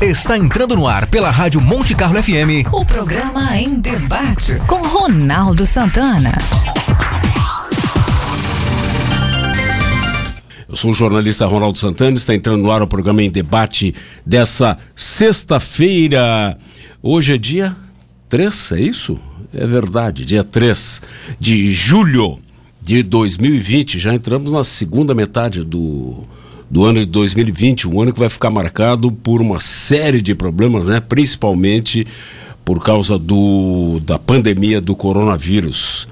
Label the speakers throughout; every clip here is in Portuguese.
Speaker 1: Está entrando no ar pela Rádio Monte Carlo FM.
Speaker 2: O programa em debate com Ronaldo Santana.
Speaker 3: Eu sou o jornalista Ronaldo Santana, está entrando no ar o programa em debate dessa sexta-feira. Hoje é dia 3, é isso? É verdade, dia 3 de julho de 2020. Já entramos na segunda metade do, do ano de 2020, um ano que vai ficar marcado por uma série de problemas, né? principalmente por causa do, da pandemia do coronavírus.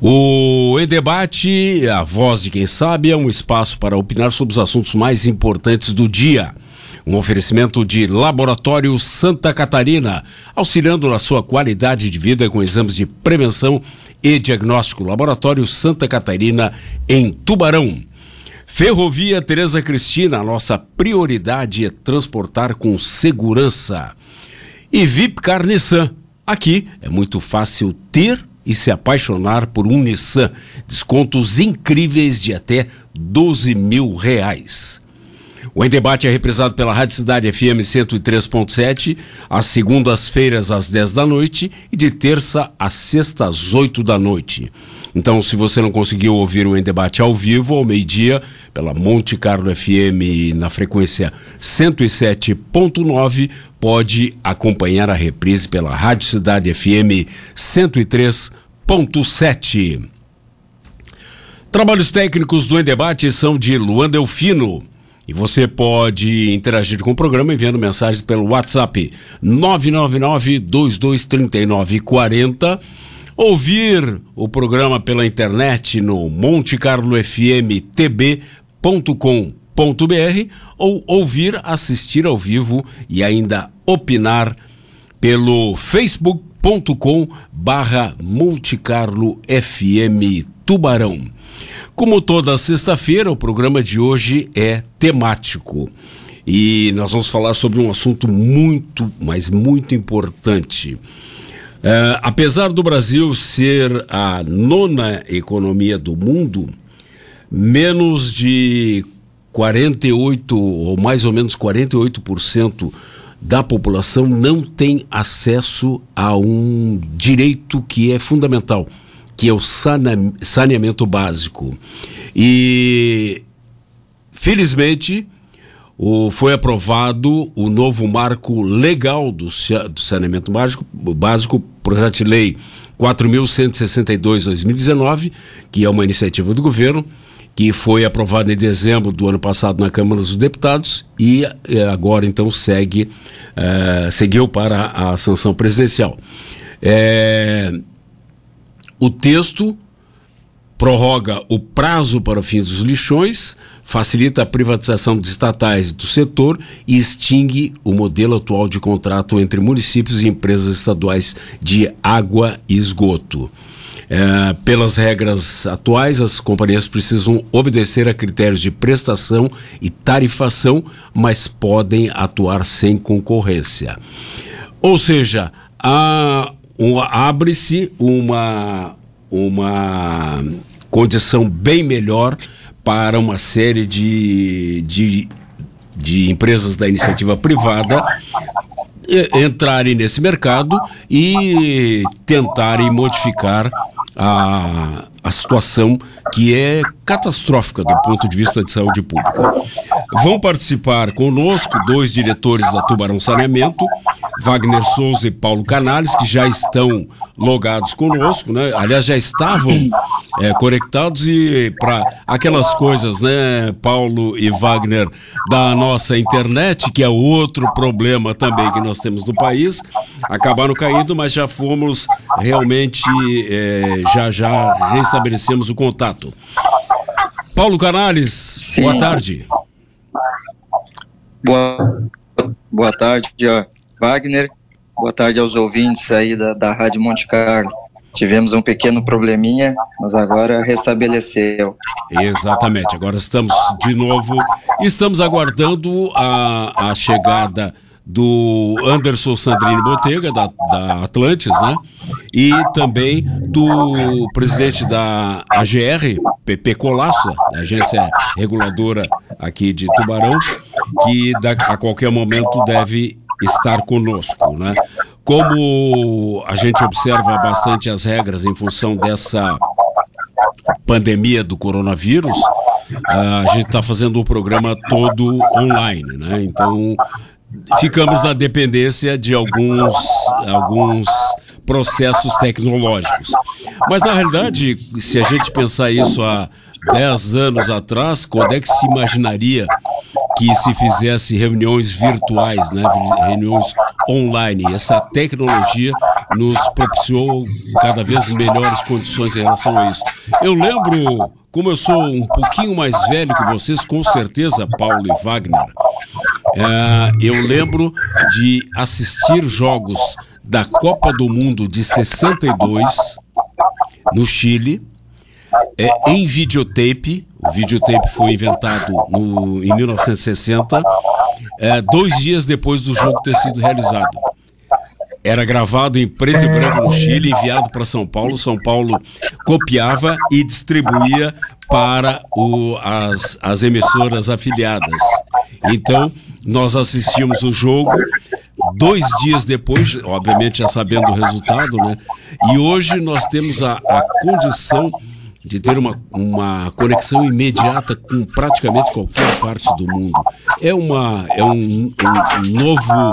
Speaker 3: O E-Debate, a voz de quem sabe, é um espaço para opinar sobre os assuntos mais importantes do dia. Um oferecimento de Laboratório Santa Catarina, auxiliando na sua qualidade de vida com exames de prevenção e diagnóstico. Laboratório Santa Catarina, em Tubarão. Ferrovia Tereza Cristina, nossa prioridade é transportar com segurança. E VIP Nissan, aqui é muito fácil ter e se apaixonar por um Nissan. Descontos incríveis de até 12 mil reais. O Em Debate é reprisado pela Rádio Cidade FM 103.7, às segundas-feiras às 10 da noite e de terça a sexta às 8 da noite. Então, se você não conseguiu ouvir o Em Debate ao vivo, ao meio-dia, pela Monte Carlo FM na frequência 107.9, pode acompanhar a reprise pela Rádio Cidade FM 103.7. Trabalhos técnicos do Em Debate são de Luan Delfino. E você pode interagir com o programa enviando mensagens pelo WhatsApp 999-223940. Ouvir o programa pela internet no montecarlofmtb.com.br ou ouvir, assistir ao vivo e ainda opinar pelo facebook.com barra Montecarlo FM Tubarão. Como toda sexta-feira, o programa de hoje é temático. E nós vamos falar sobre um assunto muito, mas muito importante. É, apesar do Brasil ser a nona economia do mundo, menos de 48, ou mais ou menos 48% da população não tem acesso a um direito que é fundamental que é o saneamento básico. E, felizmente, o, foi aprovado o novo marco legal do, do saneamento básico, básico projeto de lei 4.162-2019, que é uma iniciativa do governo, que foi aprovado em dezembro do ano passado na Câmara dos Deputados e eh, agora então segue, eh, seguiu para a sanção presidencial. É, o texto prorroga o prazo para o fim dos lixões, facilita a privatização de estatais do setor e extingue o modelo atual de contrato entre municípios e empresas estaduais de água e esgoto. É, pelas regras atuais, as companhias precisam obedecer a critérios de prestação e tarifação, mas podem atuar sem concorrência. Ou seja, a abre-se uma, uma condição bem melhor para uma série de, de, de empresas da iniciativa privada entrarem nesse mercado e tentarem modificar a, a situação que é catastrófica do ponto de vista de saúde pública. Vão participar conosco dois diretores da Tubarão Saneamento, Wagner Souza e Paulo Canales, que já estão logados conosco, né? Aliás, já estavam é, conectados e para aquelas coisas, né, Paulo e Wagner, da nossa internet, que é outro problema também que nós temos no país, acabaram caindo, mas já fomos realmente, é, já já restabelecemos o contato. Paulo Canales, Sim. boa tarde.
Speaker 4: Boa, boa tarde, Wagner. Boa tarde aos ouvintes aí da, da Rádio Monte Carlo. Tivemos um pequeno probleminha, mas agora restabeleceu.
Speaker 3: Exatamente, agora estamos de novo, estamos aguardando a, a chegada do Anderson Sandrini Botega, da, da Atlantis, né? E também do presidente da AGR, PP Colasso, Agência Reguladora aqui de Tubarão, que a qualquer momento deve estar conosco, né? Como a gente observa bastante as regras em função dessa pandemia do coronavírus, a gente está fazendo o programa todo online, né? Então ficamos na dependência de alguns, alguns processos tecnológicos. Mas na realidade, se a gente pensar isso há 10 anos atrás, quando é que se imaginaria que se fizesse reuniões virtuais, né, reuniões online. Essa tecnologia nos propiciou cada vez melhores condições em relação a isso. Eu lembro, como eu sou um pouquinho mais velho que vocês, com certeza, Paulo e Wagner, é, eu lembro de assistir jogos da Copa do Mundo de 62 no Chile, é, em videotape. O videotape foi inventado no, em 1960, é, dois dias depois do jogo ter sido realizado. Era gravado em preto e branco no Chile, enviado para São Paulo. São Paulo copiava e distribuía para o, as, as emissoras afiliadas. Então, nós assistimos o jogo dois dias depois, obviamente já sabendo o resultado, né? E hoje nós temos a, a condição de ter uma, uma conexão imediata com praticamente qualquer parte do mundo. É, uma, é um, um, novo,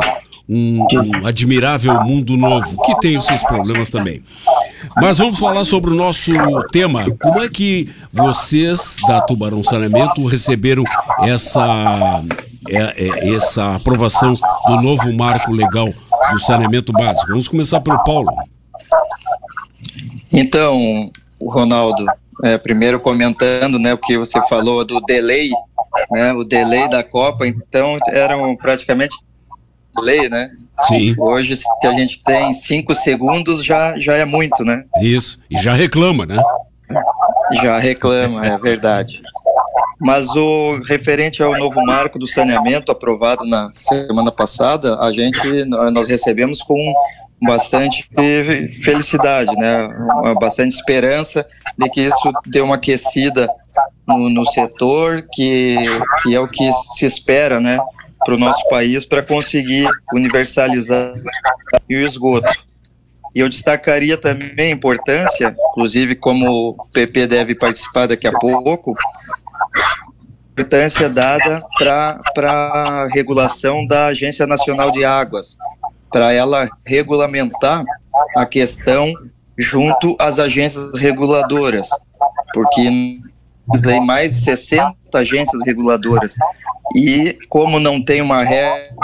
Speaker 3: um, um admirável mundo novo, que tem os seus problemas também. Mas vamos falar sobre o nosso tema. Como é que vocês da Tubarão Saneamento receberam essa, é, é, essa aprovação do novo marco legal do saneamento básico? Vamos começar pelo Paulo.
Speaker 4: Então, Ronaldo, é, primeiro comentando, né, porque você falou do delay, né, o delay da Copa, então eram praticamente delay, né?
Speaker 3: Sim.
Speaker 4: Hoje, se a gente tem cinco segundos, já, já é muito, né?
Speaker 3: Isso, e já reclama, né?
Speaker 4: Já reclama, é verdade. Mas o referente ao novo marco do saneamento aprovado na semana passada, a gente nós recebemos com bastante felicidade, né? Bastante esperança de que isso dê uma aquecida no, no setor, que, que é o que se espera, né? Para o nosso país para conseguir universalizar o esgoto. E eu destacaria também a importância, inclusive como o PP deve participar daqui a pouco, importância dada para a regulação da Agência Nacional de Águas, para ela regulamentar a questão junto às agências reguladoras, porque tem mais de 60 agências reguladoras e como não tem uma regra,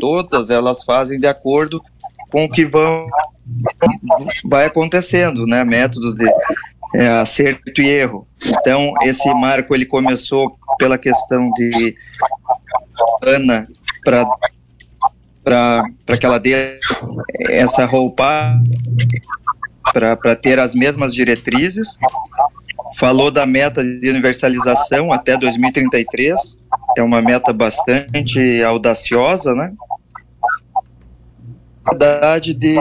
Speaker 4: todas elas fazem de acordo com o que vão vai acontecendo, né? Métodos de é, acerto e erro. Então esse marco ele começou pela questão de Ana para para que ela dê essa roupa para ter as mesmas diretrizes. Falou da meta de universalização até 2033, é uma meta bastante audaciosa, né? Verdade de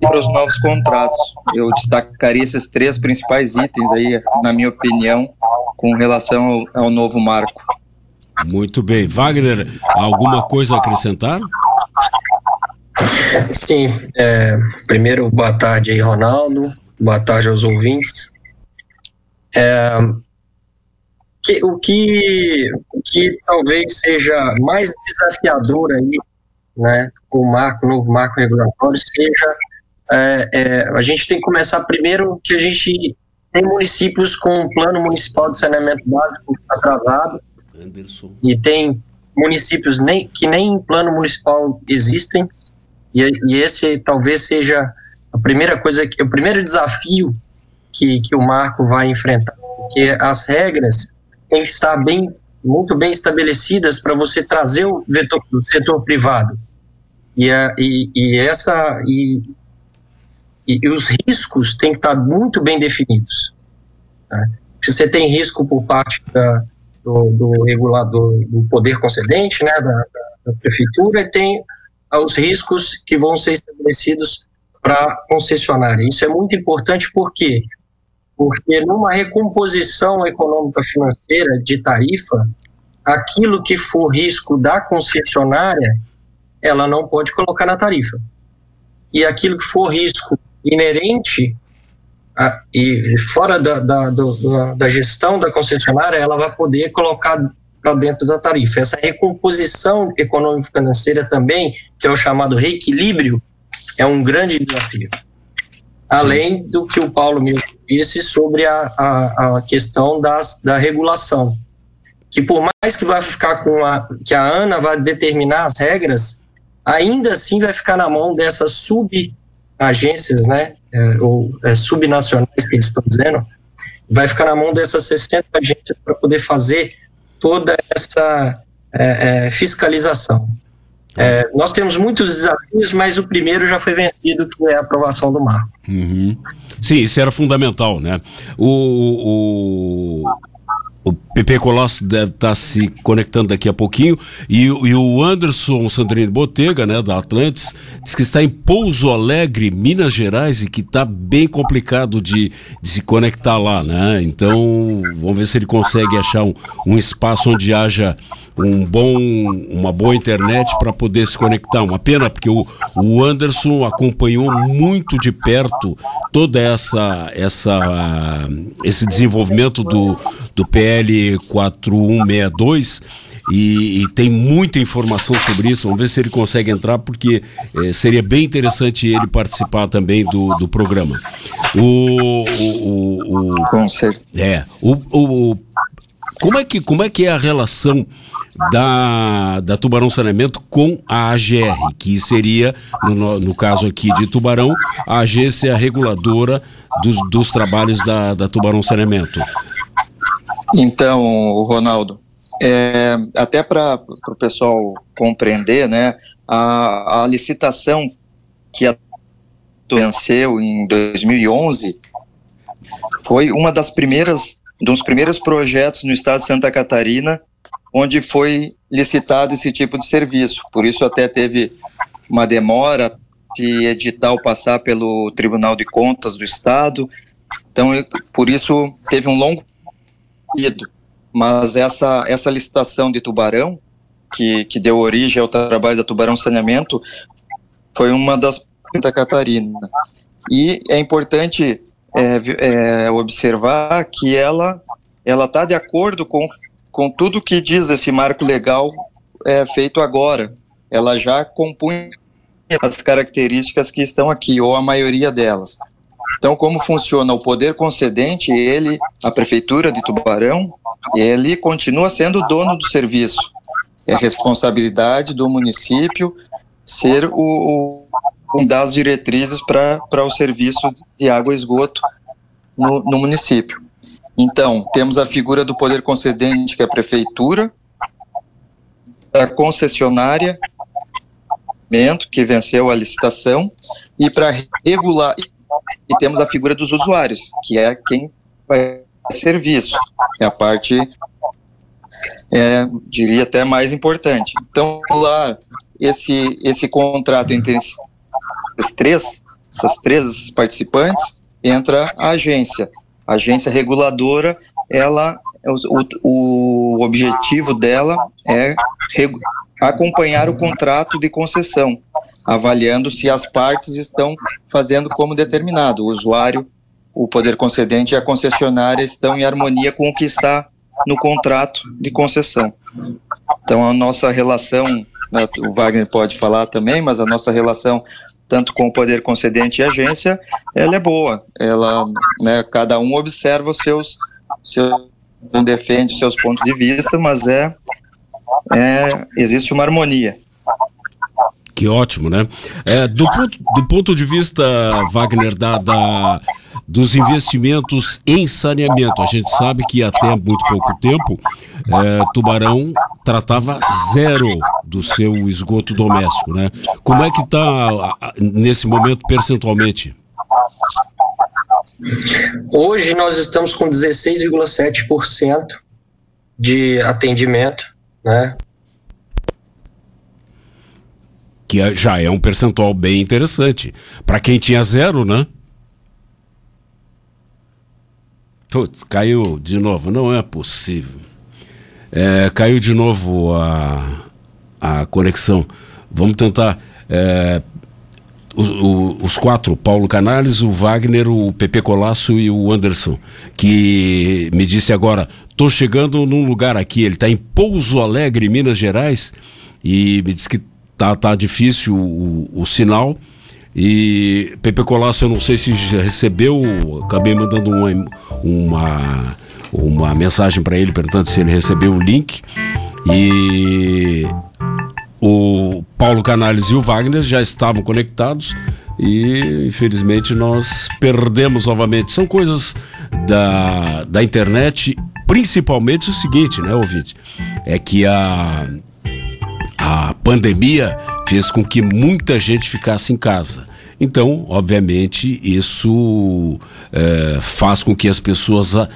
Speaker 4: para os novos contratos. Eu destacaria esses três principais itens aí, na minha opinião, com relação ao, ao novo marco.
Speaker 3: Muito bem. Wagner, alguma coisa a acrescentar?
Speaker 5: Sim. É, primeiro, boa tarde aí, Ronaldo. Boa tarde aos ouvintes. É, que, o, que, o que talvez seja mais desafiador aí, né, com o marco, o novo marco regulatório, seja é, é, a gente tem que começar primeiro que a gente tem municípios com plano municipal de saneamento básico atrasado, Anderson. E tem municípios nem, que nem em plano municipal existem, e, e esse talvez seja a primeira coisa, que, o primeiro desafio que, que o Marco vai enfrentar, porque as regras têm que estar bem, muito bem estabelecidas para você trazer o vetor, o setor privado. E, a, e, e essa e, e, os riscos têm que estar muito bem definidos. Né? Você tem risco por parte da, do, do regulador, do poder concedente, né, da, da prefeitura, e tem os riscos que vão ser estabelecidos para concessionária. Isso é muito importante por quê? Porque numa recomposição econômica financeira de tarifa, aquilo que for risco da concessionária, ela não pode colocar na tarifa. E aquilo que for risco inerente a, e fora da, da, do, da gestão da concessionária, ela vai poder colocar para dentro da tarifa. Essa recomposição econômico-financeira também, que é o chamado reequilíbrio, é um grande desafio. Além do que o Paulo me disse sobre a, a, a questão das, da regulação, que por mais que vai ficar com a que a ANA vai determinar as regras, ainda assim vai ficar na mão dessas subagências, né, é, ou é, subnacionais que eles estão dizendo, vai ficar na mão dessas 60 agências para poder fazer toda essa é, é, fiscalização. É, nós temos muitos desafios, mas o primeiro já foi vencido, que é a aprovação do marco.
Speaker 3: Uhum. Sim, isso era fundamental, né? O, o, o PP Colosso deve estar tá se conectando daqui a pouquinho. E, e, o Anderson Sandrine Botega, né, da Atlantis, diz que está em Pouso Alegre, Minas Gerais, e que está bem complicado de, de, se conectar lá, né? Então, vamos ver se ele consegue achar um, um espaço onde haja um bom, uma boa internet para poder se conectar. Uma pena, porque o, o Anderson acompanhou muito de perto toda essa, essa esse desenvolvimento do, do PL 4162 e, e, tem muita informação sobre isso. Vamos ver se ele consegue entrar, porque eh, seria bem interessante ele participar também do, do programa. O, o, o, o
Speaker 4: Com certeza.
Speaker 3: É. O, o, como, é que, como é que é a relação da, da Tubarão Saneamento com a AGR, que seria, no, no caso aqui de Tubarão, a agência reguladora dos, dos trabalhos da, da Tubarão Saneamento.
Speaker 4: Então, Ronaldo, é, até para o pessoal compreender, né, a, a licitação que venceu em 2011 foi uma das primeiras, dos primeiros projetos no estado de Santa Catarina onde foi licitado esse tipo de serviço. Por isso até teve uma demora de edital passar pelo Tribunal de Contas do Estado. Então, por isso teve um longo Mas essa, essa licitação de Tubarão, que, que deu origem ao trabalho da Tubarão Saneamento, foi uma das Santa Catarina. E é importante é, é, observar que ela ela está de acordo com com tudo que diz esse marco legal é, feito agora. Ela já compunha as características que estão aqui, ou a maioria delas. Então, como funciona o poder concedente, ele, a prefeitura de Tubarão, ele continua sendo dono do serviço. É responsabilidade do município ser o, o das diretrizes para o serviço de água e esgoto no, no município. Então, temos a figura do poder concedente, que é a prefeitura, a concessionária, que venceu a licitação, e para regular, e temos a figura dos usuários, que é quem vai serviço, é a parte, é, diria até mais importante. Então, lá, esse, esse contrato entre esses três, essas três participantes, entra a agência, a agência reguladora, ela, o, o objetivo dela é acompanhar o contrato de concessão, avaliando se as partes estão fazendo como determinado. O usuário, o poder concedente e a concessionária estão em harmonia com o que está no contrato de concessão. Então, a nossa relação, né, o Wagner pode falar também, mas a nossa relação tanto com o poder concedente e agência, ela é boa. Ela, né, cada um observa os seus, seus defende seus pontos de vista, mas é, é existe uma harmonia.
Speaker 3: Que ótimo, né? É, do, ponto, do ponto de vista, Wagner, da, da, dos investimentos em saneamento, a gente sabe que até muito pouco tempo, é, Tubarão tratava zero do seu esgoto doméstico, né? Como é que está nesse momento percentualmente?
Speaker 5: Hoje nós estamos com 16,7% de atendimento, né?
Speaker 3: Que é, já é um percentual bem interessante. Para quem tinha zero, né? Putz, caiu de novo. Não é possível. É, caiu de novo a, a conexão. Vamos tentar. É, o, os quatro, Paulo Canales, o Wagner, o Pepe Colasso e o Anderson, que me disse agora, tô chegando num lugar aqui, ele está em Pouso Alegre, Minas Gerais, e me disse que tá, tá difícil o, o sinal. E Pepe Colasso, eu não sei se já recebeu, acabei mandando uma, uma, uma mensagem para ele perguntando se ele recebeu o link. E o Paulo Canales e o Wagner já estavam conectados e infelizmente nós perdemos novamente. São coisas da, da internet, principalmente o seguinte, né, ouvinte? É que a, a pandemia fez com que muita gente ficasse em casa. Então, obviamente, isso é, faz com que as pessoas é,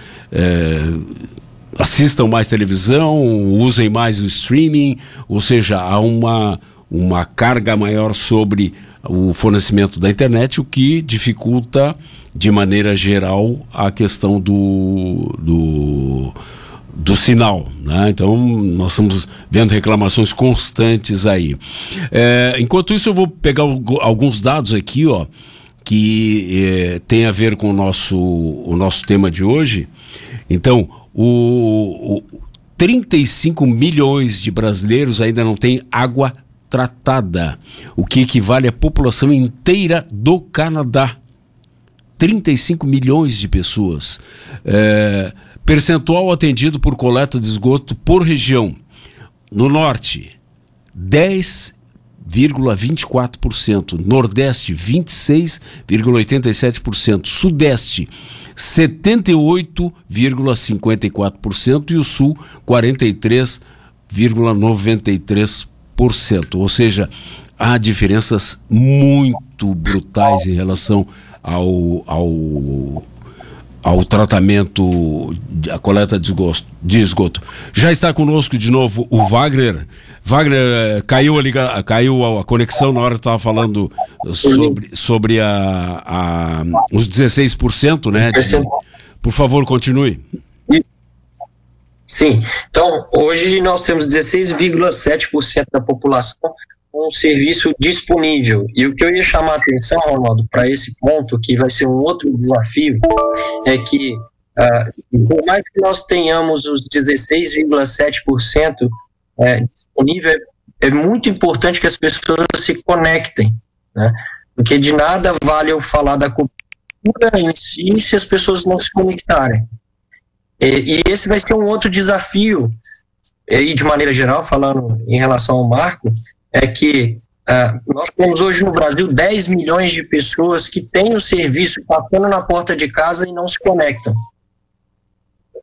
Speaker 3: assistam mais televisão, usem mais o streaming, ou seja, há uma, uma carga maior sobre o fornecimento da internet, o que dificulta de maneira geral a questão do, do, do sinal. Né? Então, nós estamos vendo reclamações constantes aí. É, enquanto isso, eu vou pegar alguns dados aqui, ó, que é, tem a ver com o nosso, o nosso tema de hoje. Então, o, o 35 milhões de brasileiros ainda não têm água tratada, o que equivale à população inteira do Canadá. 35 milhões de pessoas. É, percentual atendido por coleta de esgoto por região. No norte, 10,24%. Nordeste, 26,87%. Sudeste, 78,54% e o Sul 43,93%. Ou seja, há diferenças muito brutais em relação ao, ao ao tratamento, a coleta de esgoto, de esgoto. Já está conosco de novo o Wagner. Wagner, caiu, a, caiu a, conexão na hora que estava falando sobre, sobre a, a, os 16%, né? De, por favor, continue.
Speaker 5: Sim, então hoje nós temos 16,7% da população um serviço disponível. E o que eu ia chamar a atenção, Ronaldo, para esse ponto, que vai ser um outro desafio, é que, uh, por mais que nós tenhamos os 16,7% é, disponível, é, é muito importante que as pessoas se conectem, né? porque de nada vale eu falar da cobertura em si se as pessoas não se conectarem. E, e esse vai ser um outro desafio, e de maneira geral, falando em relação ao marco, é que uh, nós temos hoje no Brasil 10 milhões de pessoas que têm o serviço passando na porta de casa e não se conectam.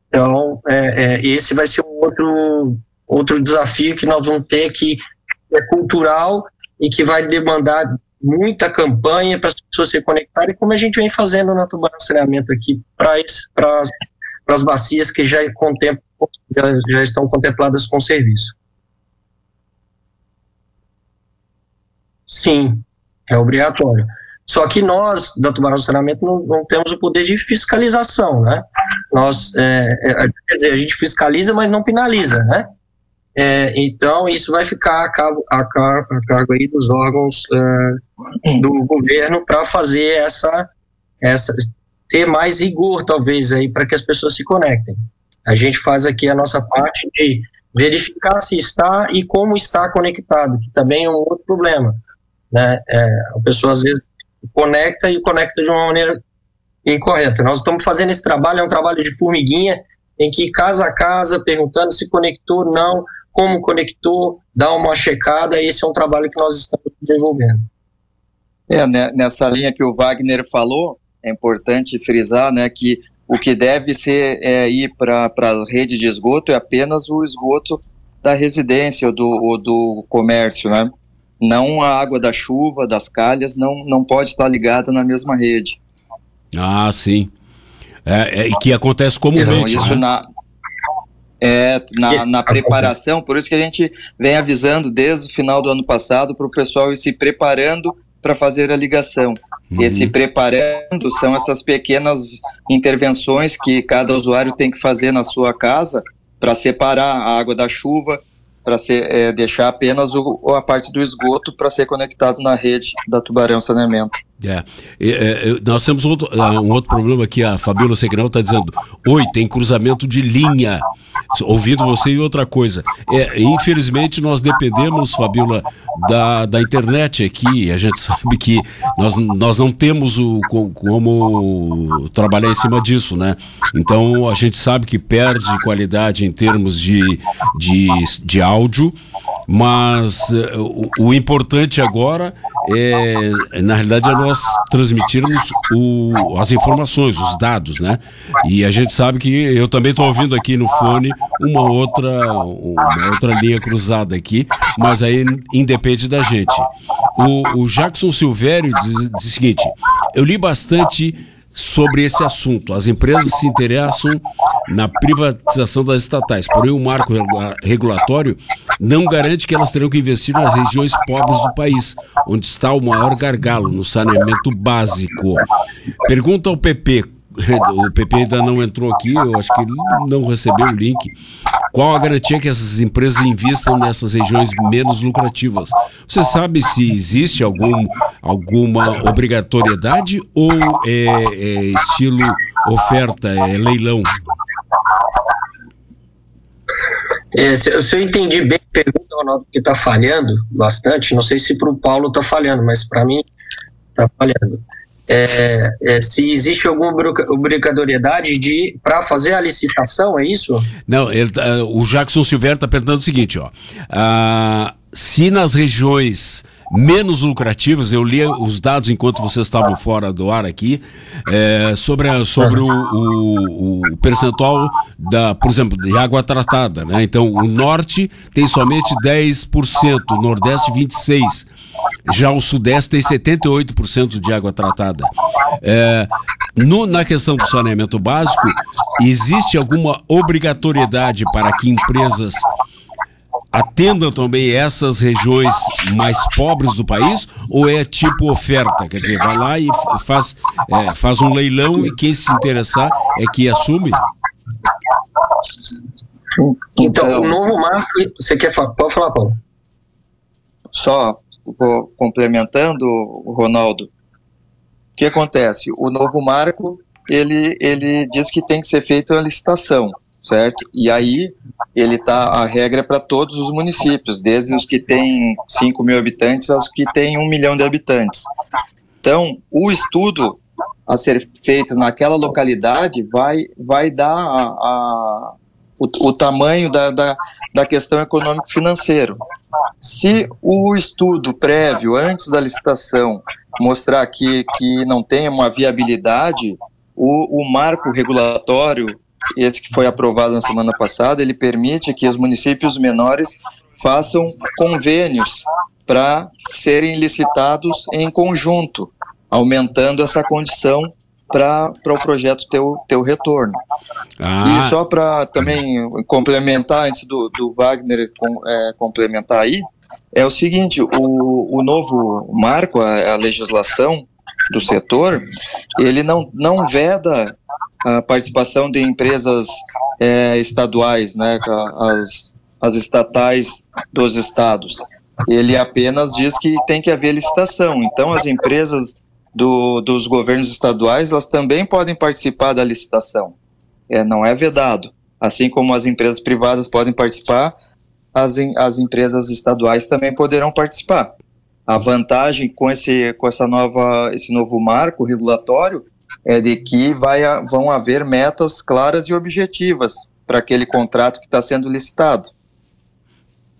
Speaker 5: Então, é, é, esse vai ser um outro, outro desafio que nós vamos ter que é cultural e que vai demandar muita campanha para as pessoas se conectarem, como a gente vem fazendo na Tubarão Saneamento aqui para as bacias que já, já, já estão contempladas com serviço. Sim, é obrigatório. Só que nós, da Tubarão Saneamento, não, não, temos o poder de fiscalização, né? Nós, é, é, quer dizer, a gente fiscaliza, mas não penaliza, né? É, então, isso vai ficar a cargo, a cargo, a cargo aí dos órgãos é, do governo para fazer essa, essa, ter mais rigor, talvez, aí, para que as pessoas se conectem. A gente faz aqui a nossa parte de verificar se está e como está conectado, que também é um outro problema né? É, a pessoa às vezes conecta e conecta de uma maneira incorreta. Nós estamos fazendo esse trabalho, é um trabalho de formiguinha, em que casa a casa, perguntando se conectou, não, como conectou, dá uma checada, esse é um trabalho que nós estamos desenvolvendo.
Speaker 4: É, né, nessa linha que o Wagner falou, é importante frisar né, que o que deve ser é, ir para a rede de esgoto é apenas o esgoto da residência ou do, ou do comércio, né? não a água da chuva, das calhas, não, não pode estar ligada na mesma rede.
Speaker 3: Ah, sim. É, é que acontece comumente. Então,
Speaker 4: isso
Speaker 3: né?
Speaker 4: na, é, na, na preparação, por isso que a gente vem avisando desde o final do ano passado para o pessoal ir se preparando para fazer a ligação. Uhum. E se preparando são essas pequenas intervenções que cada usuário tem que fazer na sua casa para separar a água da chuva, para é, deixar apenas o, a parte do esgoto para ser conectado na rede da Tubarão Saneamento.
Speaker 3: É, é, é nós temos outro, é, um outro problema aqui, a Fabiola Segnal está dizendo, oi, tem cruzamento de linha, ouvindo você e outra coisa. É, infelizmente nós dependemos, Fabiola, da, da internet aqui, a gente sabe que nós, nós não temos o, como trabalhar em cima disso, né? Então a gente sabe que perde qualidade em termos de, de, de áudio, mas uh, o, o, importante agora é, na realidade, é nós transmitirmos o, as informações, os dados, né? E a gente sabe que eu também estou ouvindo aqui no fone uma outra, uma outra linha cruzada aqui, mas aí independe da gente. O, o Jackson Silvério diz, diz o seguinte: eu li bastante sobre esse assunto. As empresas se interessam na privatização das estatais, porém o marco regulatório não garante que elas terão que investir nas regiões pobres do país, onde está o maior gargalo no saneamento básico. Pergunta ao PP, o PP ainda não entrou aqui, eu acho que ele não recebeu o link. Qual a garantia que essas empresas investam nessas regiões menos lucrativas? Você sabe se existe algum, alguma obrigatoriedade ou é, é estilo oferta, é leilão?
Speaker 5: É, se, se, eu entendi bem a pergunta, Ronaldo, que está falhando bastante, não sei se para o Paulo está falhando, mas para mim está falhando é, é, se existe alguma obrigatoriedade de para fazer a licitação, é isso?
Speaker 3: Não, ele, uh, o Jackson Silveira está perguntando o seguinte, ó, uh, se nas regiões menos lucrativas, eu li os dados enquanto vocês estavam fora do ar aqui, é, sobre, a, sobre o, o, o, percentual da, por exemplo, de água tratada, né? Então, o norte tem somente 10%, o nordeste 26%. Já o Sudeste tem 78% de água tratada. É, no, na questão do saneamento básico, existe alguma obrigatoriedade para que empresas atendam também essas regiões mais pobres do país ou é tipo oferta? Quer dizer, vai lá e faz, é, faz um leilão e quem se interessar é que assume?
Speaker 5: Então, o novo marco, você quer falar? Pode falar, Paulo.
Speaker 4: Só vou complementando, Ronaldo, o que acontece? O novo marco, ele, ele diz que tem que ser feita a licitação, certo? E aí, ele tá, a regra é para todos os municípios, desde os que têm 5 mil habitantes aos que têm 1 milhão de habitantes. Então, o estudo a ser feito naquela localidade vai, vai dar a, a o, o, tamanho da, da, da questão econômico-financeiro. Se o estudo prévio, antes da licitação, mostrar que, que não tem uma viabilidade, o, o marco regulatório, esse que foi aprovado na semana passada, ele permite que os municípios menores façam convênios para serem licitados em conjunto, aumentando essa condição para o pro projeto ter o, ter o retorno. Ah. E só para também complementar, antes do, do Wagner com, é, complementar aí, é o seguinte, o, o novo marco, a, a legislação do setor, ele não, não veda a participação de empresas é, estaduais, né, as, as estatais dos estados. Ele apenas diz que tem que haver licitação. Então, as empresas do, dos governos estaduais, elas também podem participar da licitação. É, não é vedado. Assim como as empresas privadas podem participar, as, as empresas estaduais também poderão participar. A vantagem com esse, com essa nova, esse novo marco regulatório é de que vai, vão haver metas claras e objetivas para aquele contrato que está sendo licitado.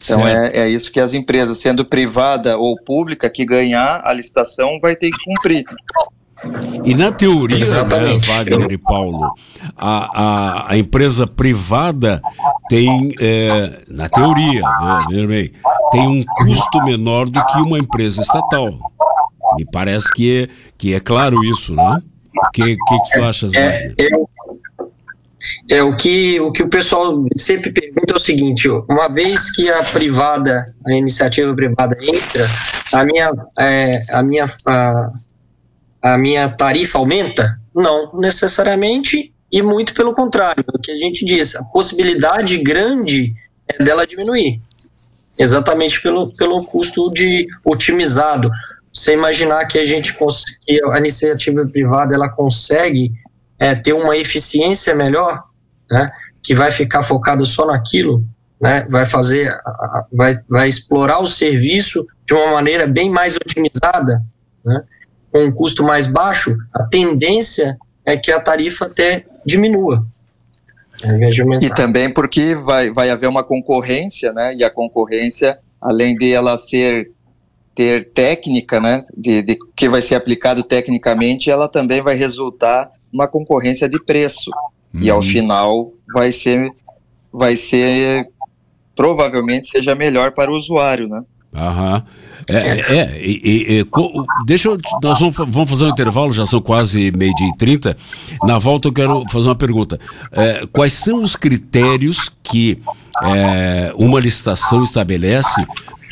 Speaker 4: Então é, é, isso que as empresas, sendo privada ou pública, que ganhar a licitação vai ter que cumprir.
Speaker 3: E na teoria, né, Wagner e Paulo, a, a, a empresa privada tem, é, na teoria, né, bem, tem um custo menor do que uma empresa estatal. Me parece que é, que é claro isso, né? O que, que, que tu achas, é, Wagner?
Speaker 5: Eu, é, o, que, o que o pessoal sempre pergunta é o seguinte: uma vez que a privada, a iniciativa privada entra, a minha, é, a minha, a, a minha tarifa aumenta? Não necessariamente, e muito pelo contrário, o que a gente diz, a possibilidade grande é dela diminuir, exatamente pelo, pelo custo de otimizado. Você imaginar que a gente que a iniciativa privada ela consegue é, ter uma eficiência melhor, né, que vai ficar focada só naquilo, né, vai fazer, vai, vai explorar o serviço de uma maneira bem mais otimizada, né, com um custo mais baixo, a tendência é que a tarifa até diminua.
Speaker 4: E também porque vai, vai haver uma concorrência, né? E a concorrência, além de ela ser ter técnica, né? De, de que vai ser aplicado tecnicamente, ela também vai resultar uma concorrência de preço. Uhum. E ao uhum. final vai ser vai ser provavelmente seja melhor para o usuário, né?
Speaker 3: Aham. É, é, é e, e, deixa eu, nós vamos, vamos, fazer um intervalo, já são quase meio-dia e trinta. Na volta eu quero fazer uma pergunta. É, quais são os critérios que é, uma licitação estabelece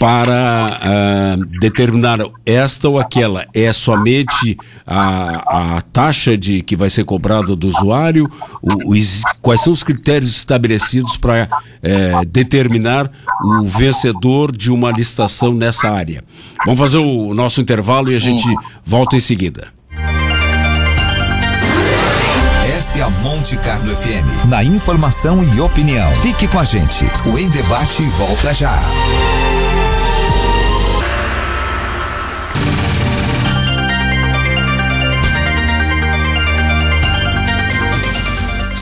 Speaker 3: para uh, determinar esta ou aquela é somente a, a taxa de que vai ser cobrada do usuário? O, os, quais são os critérios estabelecidos para uh, determinar o vencedor de uma licitação nessa área? Vamos fazer o nosso intervalo e a gente volta em seguida.
Speaker 1: Esta é a Monte Carlo FM. Na informação e opinião. Fique com a gente. O Em Debate volta já.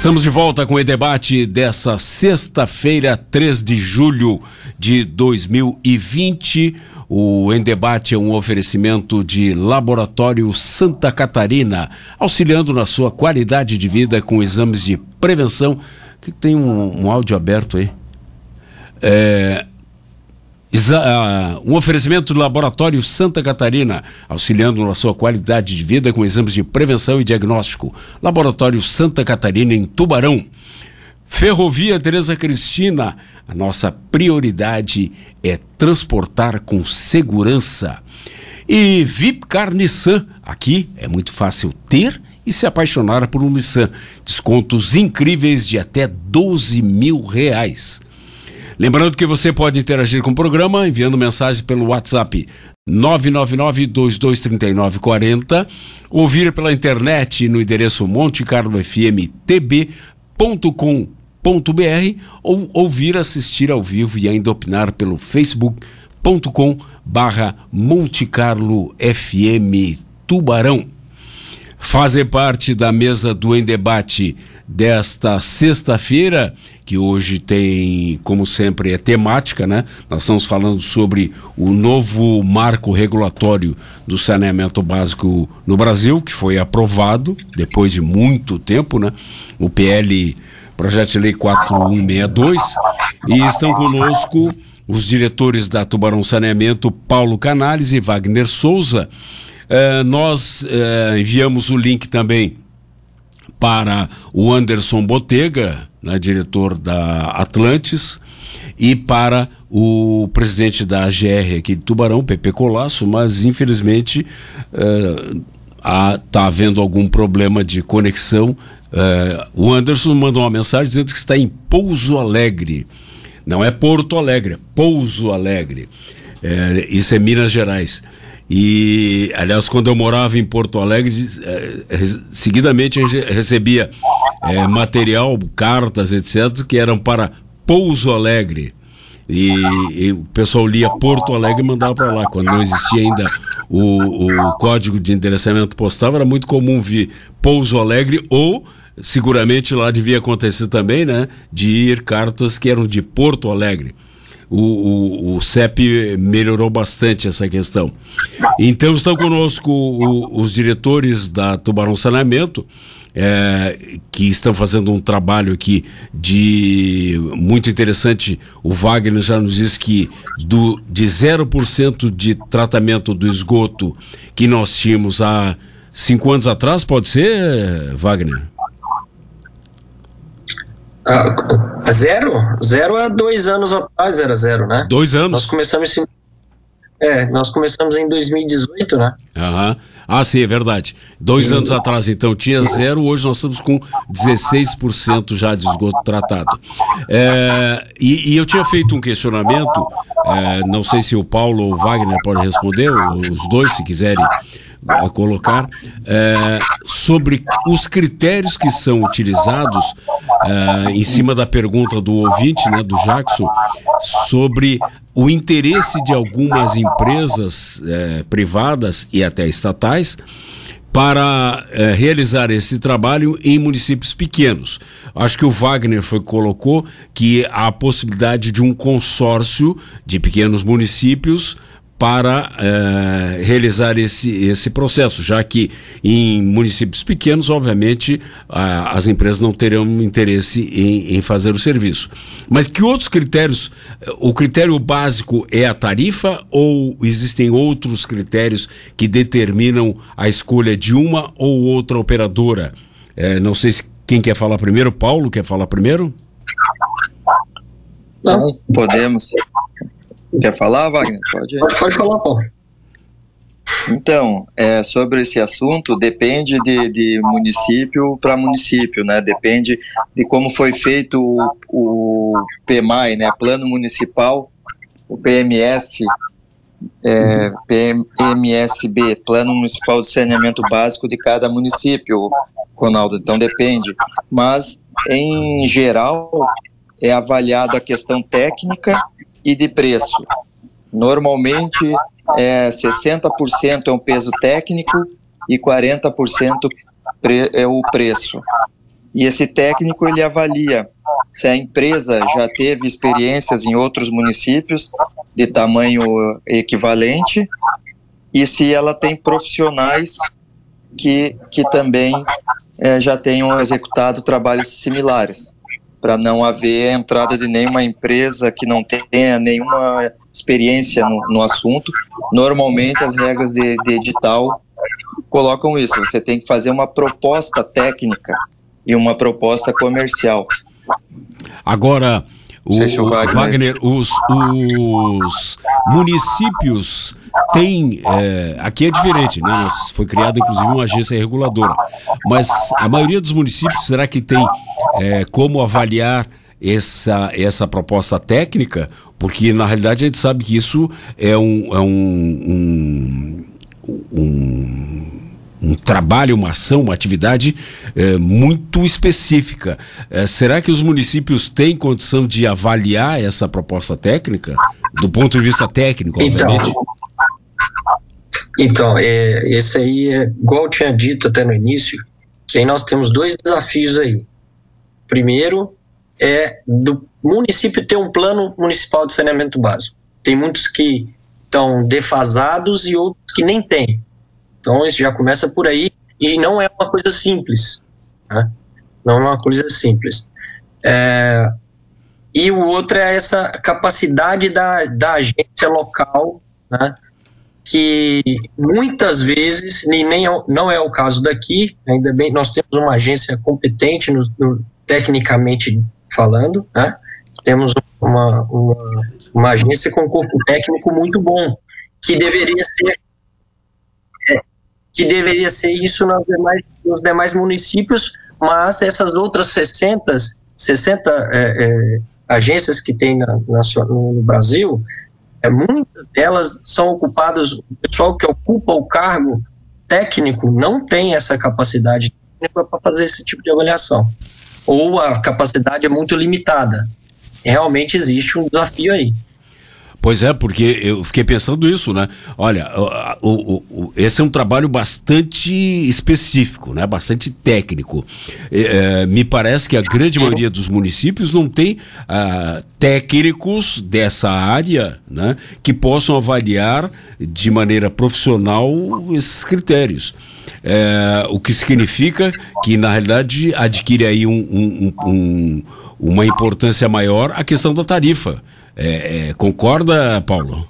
Speaker 3: Estamos de volta com o debate dessa sexta-feira, 3 de julho de 2020. O Em Debate é um oferecimento de Laboratório Santa Catarina, auxiliando na sua qualidade de vida com exames de prevenção. Que tem um, um áudio aberto aí. É, um oferecimento do Laboratório Santa Catarina, auxiliando na sua qualidade de vida com exames de prevenção e diagnóstico. Laboratório Santa Catarina, em Tubarão. Ferrovia Teresa Cristina, a nossa prioridade é transportar com segurança. E Vipcar Nissan, aqui é muito fácil ter e se apaixonar por um Nissan. Descontos incríveis de até 12 mil reais. Lembrando que você pode interagir com o programa enviando mensagem pelo WhatsApp 999-223940, ouvir pela internet no endereço montecarlofmtb.com.br ou ouvir, assistir ao vivo e ainda opinar pelo facebook.com barra Montecarlo FM Tubarão. Fazer parte da mesa do Em Debate desta sexta-feira que hoje tem, como sempre, é temática, né? Nós estamos falando sobre o novo marco regulatório do saneamento básico no Brasil, que foi aprovado depois de muito tempo, né? O PL, Projeto de Lei 4162, e estão conosco os diretores da Tubarão Saneamento, Paulo Canales e Wagner Souza. Uh, nós uh, enviamos o link também para o Anderson Botega, né, diretor da Atlantis, e para o presidente da AGR aqui de Tubarão, Pepe Colasso, mas infelizmente está uh, havendo algum problema de conexão. Uh, o Anderson mandou uma mensagem dizendo que está em Pouso Alegre. Não é Porto Alegre, é Pouso Alegre. Uh, isso é Minas Gerais. E, aliás, quando eu morava em Porto Alegre, eh, seguidamente recebia eh, material, cartas, etc., que eram para Pouso Alegre. E, e, o pessoal lia Porto Alegre e mandava para lá. Quando não existia ainda o, o código de endereçamento postal, era muito comum vir Pouso Alegre ou seguramente lá devia acontecer também, né? De ir cartas que eram de Porto Alegre o, o, o CEP melhorou bastante essa questão. Então estão conosco o, os diretores da Tubarão Saneamento, é, que estão fazendo um trabalho aqui de muito interessante. O Wagner já nos disse que do, de 0% de tratamento do esgoto que nós tínhamos há cinco anos atrás, pode ser, Wagner?
Speaker 5: Ah, zero? Zero há dois anos atrás era zero, né?
Speaker 3: Dois anos.
Speaker 5: Nós começamos esse, É, nós começamos em 2018, né?
Speaker 3: Aham. Ah, sim, é verdade. Dois anos atrás, então, tinha zero, hoje nós estamos com 16% já de esgoto tratado. É, e, e, eu tinha feito um questionamento, é, não sei se o Paulo ou o Wagner podem responder, os dois, se quiserem é, colocar, é, sobre os critérios que são utilizados é, em cima da pergunta do ouvinte, né, do Jackson, sobre o interesse de algumas empresas eh, privadas e até estatais para realizar esse trabalho em municípios pequenos. Acho que o Wagner foi colocou que há a possibilidade de um consórcio de pequenos municípios para uh, realizar esse, esse processo, já que em municípios pequenos, obviamente, as empresas não terão interesse em, em, fazer o serviço. Mas que outros critérios? O critério básico é a tarifa ou existem outros critérios que determinam a escolha de uma ou outra operadora? Uh, não sei se quem quer falar primeiro, Paulo quer falar primeiro?
Speaker 4: Não, podemos. Quer falar, Wagner?
Speaker 5: Pode, pode falar, Paulo.
Speaker 4: Então, é, sobre esse assunto, depende de, de município para município, né? Depende de como foi feito o, o PMAI, né? Plano Municipal, o PMS, é, PMSB, Plano Municipal de Saneamento Básico de cada município, Ronaldo. Então depende. Mas, em geral, é avaliada a questão técnica e de preço. Normalmente, é, 60% é um peso técnico e 40% é o preço. E esse técnico ele avalia se a empresa já teve experiências em outros municípios de tamanho equivalente e se ela tem profissionais que, que também é, já tenham executado trabalhos similares para não haver entrada de nenhuma empresa que não tenha nenhuma experiência no, no assunto. Normalmente as regras de, de edital colocam isso. Você tem que fazer uma proposta técnica e uma proposta comercial.
Speaker 3: Agora, o, o Wagner, Wagner os, os municípios tem. É, aqui é diferente, né? Foi criada inclusive uma agência reguladora. Mas a maioria dos municípios, será que tem é, como avaliar essa, essa proposta técnica? Porque na realidade a gente sabe que isso é um, é um, um, um um trabalho, uma ação, uma atividade é, muito específica. É, será que os municípios têm condição de avaliar essa proposta técnica? Do ponto de vista técnico, então, obviamente?
Speaker 5: Então, é, esse aí é, igual eu tinha dito até no início, que aí nós temos dois desafios aí. Primeiro é do município ter um plano municipal de saneamento básico. Tem muitos que estão defasados e outros que nem têm. Então, isso já começa por aí e não é uma coisa simples. Né? Não é uma coisa simples. É, e o outro é essa capacidade da, da agência local, né? Que muitas vezes, nem, nem é não é o caso daqui, ainda bem, nós temos uma agência competente, no, no, tecnicamente falando, né? temos uma, uma, uma, agência com corpo técnico muito bom, que deveria ser é, que deveria ser isso nos demais, nos demais municípios, mas essas outras 60, 60 é, é, agências que tem na, na, no Brasil, é, muitas delas são ocupadas, o pessoal que ocupa o cargo técnico não tem essa capacidade técnica para fazer esse tipo de avaliação. Ou a capacidade é muito limitada. Realmente existe um desafio aí.
Speaker 3: Pois é, porque eu fiquei pensando isso, né? Olha, o, o, o, esse é um trabalho bastante específico, né? Bastante técnico. É, me parece que a grande maioria dos municípios não tem ah, técnicos dessa área, né? Que possam avaliar de maneira profissional esses critérios. É, o que significa que, na realidade, adquire aí um, um, um, uma importância maior a questão da tarifa. É, é, concorda, Paulo?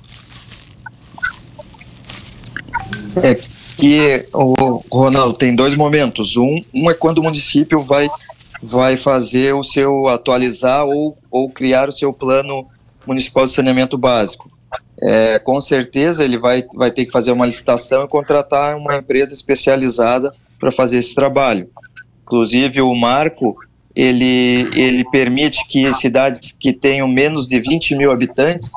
Speaker 4: É que o Ronaldo tem dois momentos. Um, um é quando o município vai vai fazer o seu atualizar ou, ou criar o seu plano municipal de saneamento básico. é, com certeza ele vai, vai ter que fazer uma licitação e contratar uma empresa especializada para fazer esse trabalho. Inclusive o marco ele, ele permite que cidades que tenham menos de 20 mil habitantes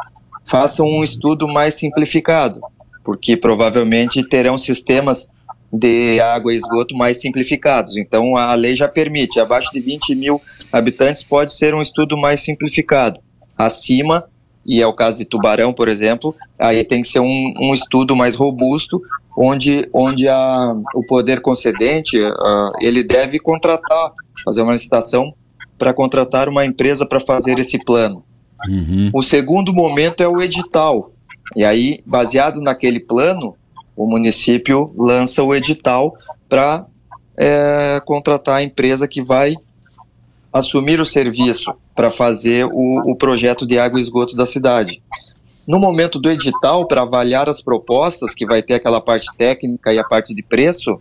Speaker 4: façam um estudo mais simplificado, porque provavelmente terão sistemas de água e esgoto mais simplificados. Então, a lei já permite, abaixo de 20 mil habitantes pode ser um estudo mais simplificado. Acima, e é o caso de Tubarão, por exemplo, aí tem que ser um, um estudo mais robusto, onde, onde a, o poder concedente, ele deve contratar, fazer uma licitação para contratar uma empresa para fazer esse plano. Uhum. O segundo momento é o edital. E aí, baseado naquele plano, o município lança o edital para é, contratar a empresa que vai assumir o serviço para fazer o, o, projeto de água e esgoto da cidade. No momento do edital, para avaliar as propostas, que vai ter aquela parte técnica e a parte de preço,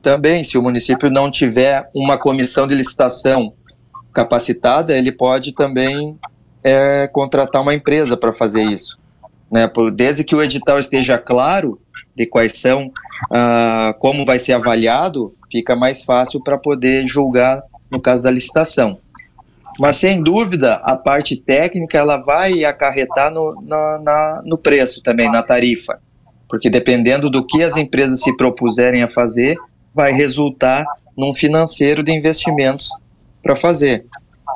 Speaker 4: também, se o município não tiver uma comissão de licitação capacitada, ele pode também é, contratar uma empresa para fazer isso né, desde que o edital esteja claro de quais são, uh, como vai ser avaliado, fica mais fácil para poder julgar no caso da licitação. Mas sem dúvida, a parte técnica ela vai acarretar no, na, na, no preço também, na tarifa, porque dependendo do que as empresas se propuserem a fazer, vai resultar num financeiro de investimentos para fazer.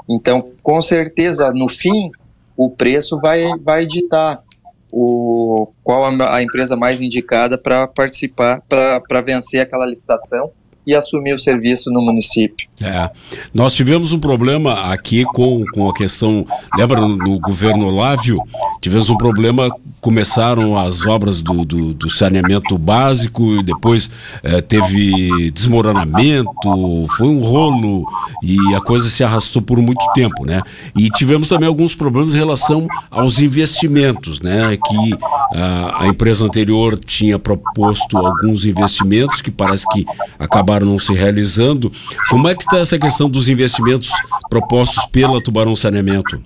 Speaker 4: Então, com certeza, no fim, o preço vai, vai ditar o, qual a, a empresa mais indicada para participar, para vencer aquela licitação e assumir o serviço no município.
Speaker 3: É. Nós tivemos um problema aqui com, com a questão, lembra no governo Olávio, tivemos um problema, começaram as obras do, do, do saneamento básico e depois é, teve desmoronamento, foi um rolo e a coisa se arrastou por muito tempo, né? E tivemos também alguns problemas em relação aos investimentos, né? Que a, a empresa anterior tinha proposto alguns investimentos que parece que acabaram acabaram não se realizando. Como é que está essa questão dos investimentos propostos pela Tubarão Saneamento?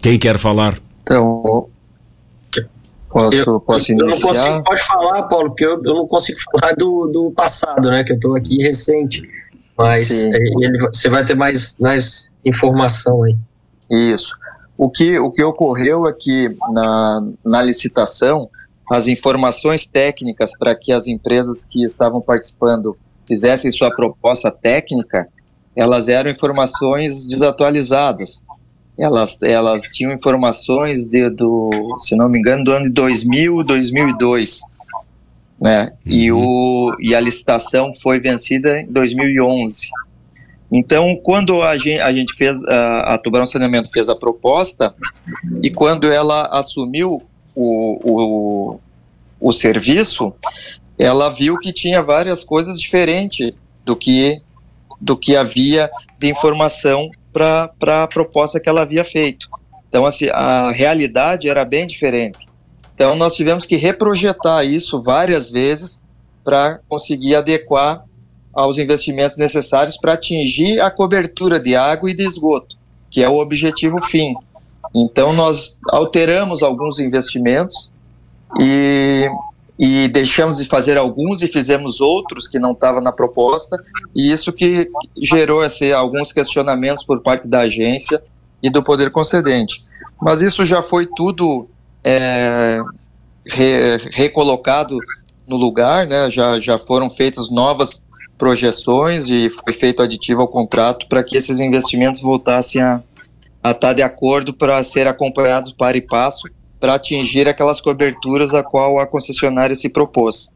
Speaker 3: Quem quer falar?
Speaker 4: Então, posso, eu, posso iniciar? Eu não consigo,
Speaker 5: pode falar, Paulo, porque eu, eu não consigo falar do, do passado, né? Que eu estou aqui recente. Mas ele, você vai ter mais, mais informação aí.
Speaker 4: Isso. O que, o que ocorreu é que na, na licitação as informações técnicas para que as empresas que estavam participando fizessem sua proposta técnica, elas eram informações desatualizadas. Elas, elas tinham informações de, do, se não me engano, do ano de 2000, 2002, né? Uhum. E, o, e a licitação foi vencida em 2011. Então, quando a gente, a gente fez, a, a Tubarão Saneamento fez a proposta, e quando ela assumiu o, o, o serviço, ela viu que tinha várias coisas diferentes do que, do que havia de informação para a proposta que ela havia feito. Então, assim, a realidade era bem diferente. Então, nós tivemos que reprojetar isso várias vezes para conseguir adequar aos investimentos necessários para atingir a cobertura de água e de esgoto, que é o objetivo fim. Então, nós alteramos alguns investimentos e, e deixamos de fazer alguns e fizemos outros que não estavam na proposta, e isso que gerou esse, alguns questionamentos por parte da agência e do poder concedente. Mas isso já foi tudo é, re, recolocado no lugar, né? já, já foram feitas novas projeções e foi feito aditivo ao contrato para que esses investimentos voltassem a, a estar de acordo para ser acompanhados para e passo para atingir aquelas coberturas a qual a concessionária se propôs.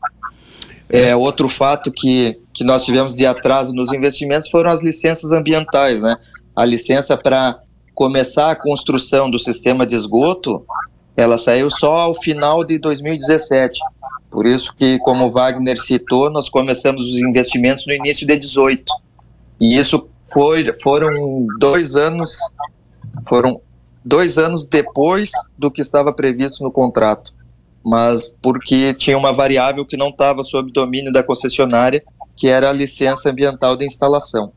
Speaker 4: É, outro fato que, que nós tivemos de atraso nos investimentos foram as licenças ambientais, né? A licença para começar a construção do sistema de esgoto, ela saiu só ao final de 2017. Por isso que, como o Wagner citou, nós começamos os investimentos no início de 18. E isso foi, foram dois anos, foram dois anos depois do que estava previsto no contrato, mas porque tinha uma variável que não estava sob domínio da concessionária, que era a licença ambiental de instalação.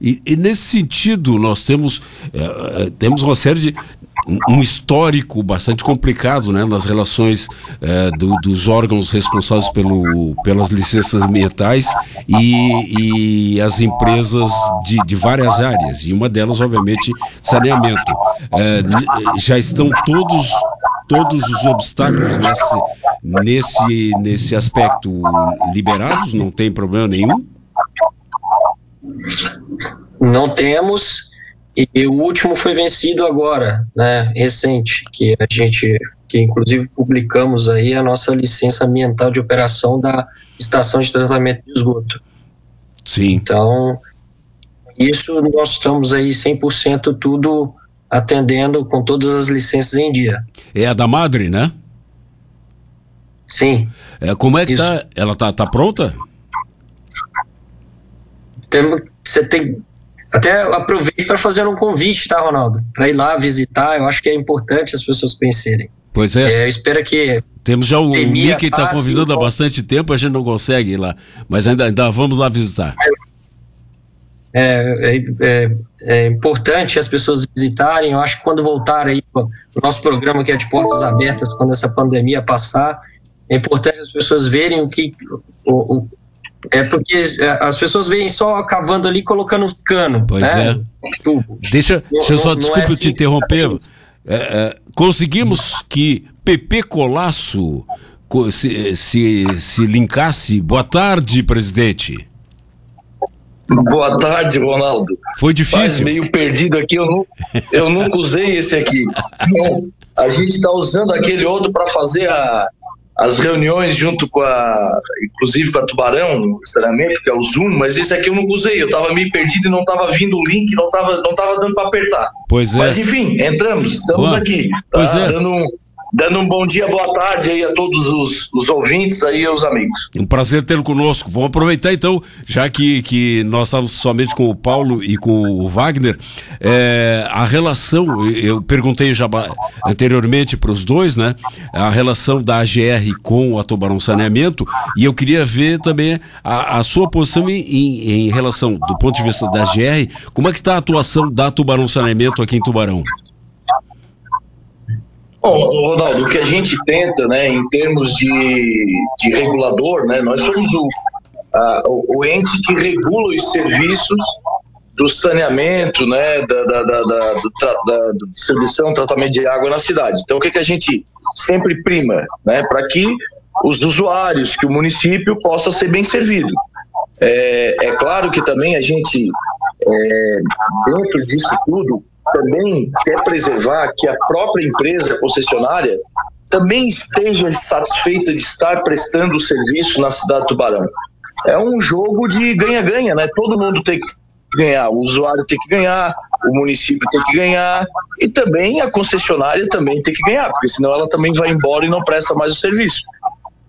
Speaker 3: E, e nesse sentido, nós temos, é, temos uma série de. Um histórico bastante complicado né, nas relações eh, do, dos órgãos responsáveis pelo, pelas licenças ambientais e, e as empresas de, de, várias áreas, e uma delas, obviamente, saneamento. Eh, já estão todos, todos os obstáculos nesse, nesse, nesse aspecto liberados, não tem problema nenhum?
Speaker 5: Não temos e o último foi vencido agora, né, recente, que a gente, que inclusive publicamos aí a nossa licença ambiental de operação da estação de tratamento de esgoto.
Speaker 3: Sim.
Speaker 5: Então, isso nós estamos aí 100% tudo atendendo com todas as licenças em dia.
Speaker 3: É a da Madre, né?
Speaker 5: Sim.
Speaker 3: É, como é que isso. tá? Ela tá, tá pronta?
Speaker 5: Tem, você tem até aproveito para fazer um convite, tá, Ronaldo? Para ir lá visitar, eu acho que é importante as pessoas conhecerem.
Speaker 3: Pois é.
Speaker 5: é eu espero que.
Speaker 3: Temos já o, Mickey está convidando há bastante tempo, a gente não consegue ir lá. Mas ainda, ainda vamos lá visitar.
Speaker 5: É, é, é, é importante as pessoas visitarem. Eu acho que quando voltar aí o nosso programa que é de portas abertas, quando essa pandemia passar, é importante as pessoas verem o que o, o é porque é, as pessoas veem só cavando ali colocando cano.
Speaker 3: Pois né? é. Tubo. Deixa, deixa eu só, não, desculpe não é assim te interromper. É, é, conseguimos que PP Colasso se, se, se linkasse. Boa tarde, presidente.
Speaker 6: Boa tarde, Ronaldo.
Speaker 3: Foi difícil. Faz
Speaker 6: meio perdido aqui, eu, não, eu nunca usei esse aqui. a gente está usando aquele outro para fazer a, as reuniões junto com a, inclusive com a Tubarão, sinceramente, que é o Zoom, mas esse aqui eu não usei, eu estava meio perdido e não estava vindo o link, não estava não tava dando para apertar.
Speaker 3: Pois é.
Speaker 6: Mas enfim, entramos, estamos aqui. Tá
Speaker 3: pois é.
Speaker 6: Dando um, Dando um bom dia, boa tarde aí a todos os, os ouvintes aí e os amigos.
Speaker 3: Um prazer tê-lo conosco. Vamos aproveitar então, já que, que nós estávamos somente com o Paulo e com o Wagner, é, a relação, eu perguntei já anteriormente para os dois, né? A relação da AGR com a Tubarão Saneamento, e eu queria ver também a, a sua posição em, em, em relação, do ponto de vista da AGR, como é que está a atuação da Tubarão Saneamento aqui em Tubarão?
Speaker 6: Bom, Ronaldo, o que a gente tenta, né, em termos de, de regulador, né, nós somos o, a, o ente que regula os serviços do saneamento, né, da, da, da, da, distribuição, tratamento de água na cidade. Então, o que, que a gente sempre prima, né, para que os usuários, que o município possa ser bem servido. É, é claro que também a gente, é, dentro disso tudo, também quer preservar que a própria empresa concessionária também esteja satisfeita de estar prestando o serviço na cidade do Tubarão. É um jogo de ganha-ganha, né? Todo mundo tem que ganhar, o usuário tem que ganhar, o município tem que ganhar e também a concessionária também tem que ganhar, porque senão ela também vai embora e não presta mais o serviço.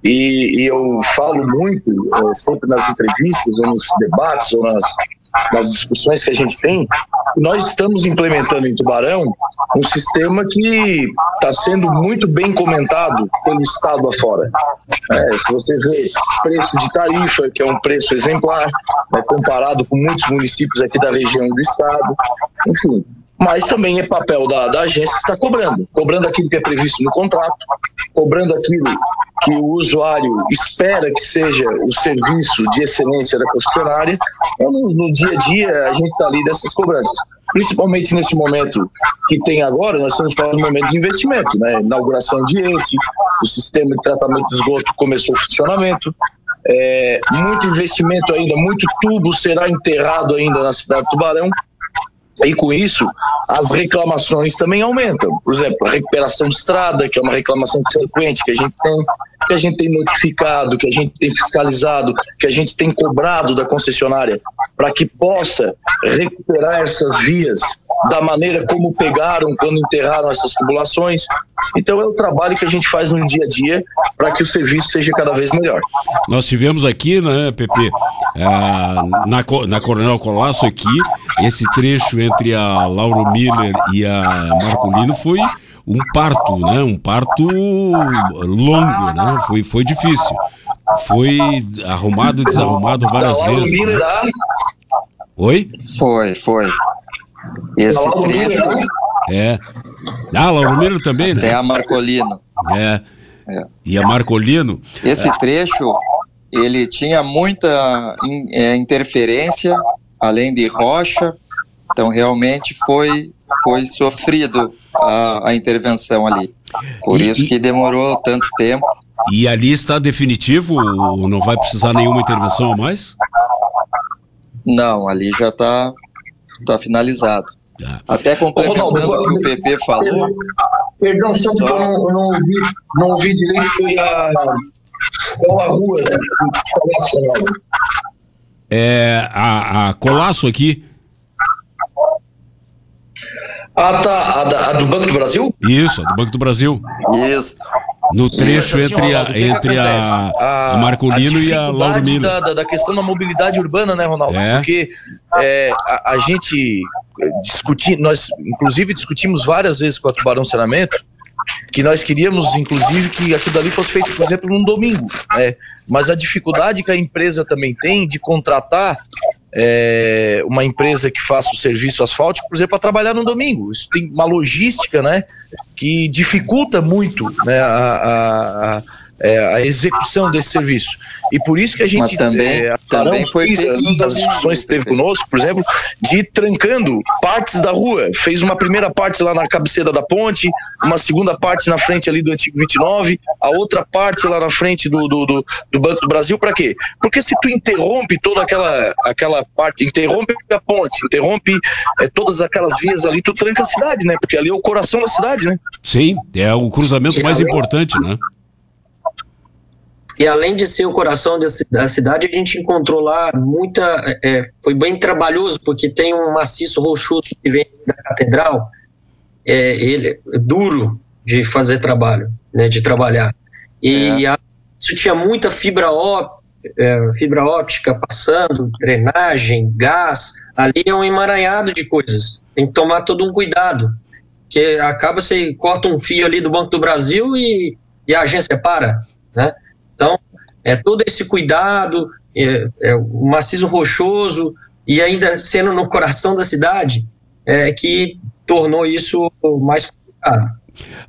Speaker 6: E, e eu falo muito, é, sempre nas entrevistas, ou nos debates, ou nas, nas discussões que a gente tem, nós estamos implementando em Tubarão um sistema que está sendo muito bem comentado pelo Estado afora. É, se você vê preço de tarifa, que é um preço exemplar, né, comparado com muitos municípios aqui da região do Estado, enfim, mas também é papel da, da agência estar cobrando, cobrando aquilo que é previsto no contrato, cobrando aquilo que o usuário espera que seja o serviço de excelência da concessionária. Então, no, no dia a dia, a gente está ali dessas cobranças. Principalmente nesse momento que tem agora, nós estamos falando de momento de investimento, né? Inauguração de esse, o sistema de tratamento de esgoto começou o funcionamento, é, muito investimento ainda, muito tubo será enterrado ainda na cidade do Tubarão. E com isso, as reclamações também aumentam. Por exemplo, a recuperação de estrada, que é uma reclamação frequente que a gente tem, que a gente tem notificado, que a gente tem fiscalizado, que a gente tem cobrado da concessionária para que possa recuperar essas vias da maneira como pegaram quando enterraram essas tubulações. Então é o trabalho que a gente faz no dia a dia para que o serviço seja cada vez melhor.
Speaker 3: Nós tivemos aqui, né, Pepe, ah, na, na Coronel Colasso aqui, esse trecho entre a Lauro Miller e a Marcolino foi um parto, né? Um parto longo, né? Foi, foi difícil. Foi arrumado e desarrumado várias vezes. Né? Oi?
Speaker 4: Foi, foi. Esse trecho.
Speaker 3: É. Ah, Lauro Miller também, né?
Speaker 4: Até a Marcolino.
Speaker 3: É.
Speaker 4: É.
Speaker 3: E a Marcolino.
Speaker 4: Esse trecho, ele tinha muita in- é, interferência, além de rocha, então realmente foi, foi sofrido a, a intervenção ali. Por
Speaker 3: E-
Speaker 4: isso que demorou tanto tempo.
Speaker 3: E ali está definitivo? ou Não vai precisar nenhuma intervenção a mais?
Speaker 4: Não, ali já está tá finalizado.
Speaker 3: Tá.
Speaker 4: Até complementando o que o PP falou,
Speaker 6: Perdão, só porque eu não, eu não, ouvi, não ouvi direito foi a, qual a rua né, que?
Speaker 3: É, a, a Colasso aqui.
Speaker 6: Ah, tá. A, da- a do Banco do Brasil?
Speaker 3: Isso, a do Banco do Brasil.
Speaker 4: isso.
Speaker 3: No trecho
Speaker 6: Assim,
Speaker 3: entre a,
Speaker 6: Ronaldo, que
Speaker 3: entre a,
Speaker 6: acontece?
Speaker 3: a Marcolino e a Lauro Miller.
Speaker 6: Da, da, da questão da mobilidade urbana, né, Ronaldo?
Speaker 3: É.
Speaker 6: Porque é, a, a gente discutir, nós inclusive discutimos várias vezes com a Tubarão Saneamento que nós queríamos, inclusive, que aquilo ali fosse feito, por exemplo, num domingo. Né? Mas a dificuldade que a empresa também tem de contratar é, uma empresa que faça o serviço asfáltico, por exemplo, para trabalhar no domingo. Isso tem uma logística, né, que dificulta muito né, a, a, a, é, a execução desse serviço. E por isso que a gente
Speaker 4: Mas também-
Speaker 6: é,
Speaker 4: também foi
Speaker 6: das discussões que teve conosco, por exemplo, de ir trancando partes da rua. Fez uma primeira parte lá na cabeceira da ponte, uma segunda parte na frente ali do antigo 29, a outra parte lá na frente do, do, do, do Banco do Brasil, para quê? Porque se tu interrompe toda aquela, aquela parte, interrompe a ponte, interrompe é, todas aquelas vias ali, tu tranca a cidade, né? Porque ali é o coração da cidade, né?
Speaker 3: Sim, é o cruzamento mais importante, né?
Speaker 5: E além de ser o coração da ci- da cidade, a gente encontrou lá muita. é, foi bem trabalhoso, porque tem um maciço rochoso que vem da catedral, é, ele é duro de fazer trabalho, né, de trabalhar. E a- isso tinha muita fibra, ó- é, fibra óptica passando, drenagem, gás. Ali é um emaranhado de coisas. Tem que tomar todo um cuidado. Que acaba você corta um fio ali do Banco do Brasil e, e a agência para, né? Então, é todo esse cuidado, é, é, o maciço rochoso e ainda sendo no coração da cidade, é que tornou isso mais complicado.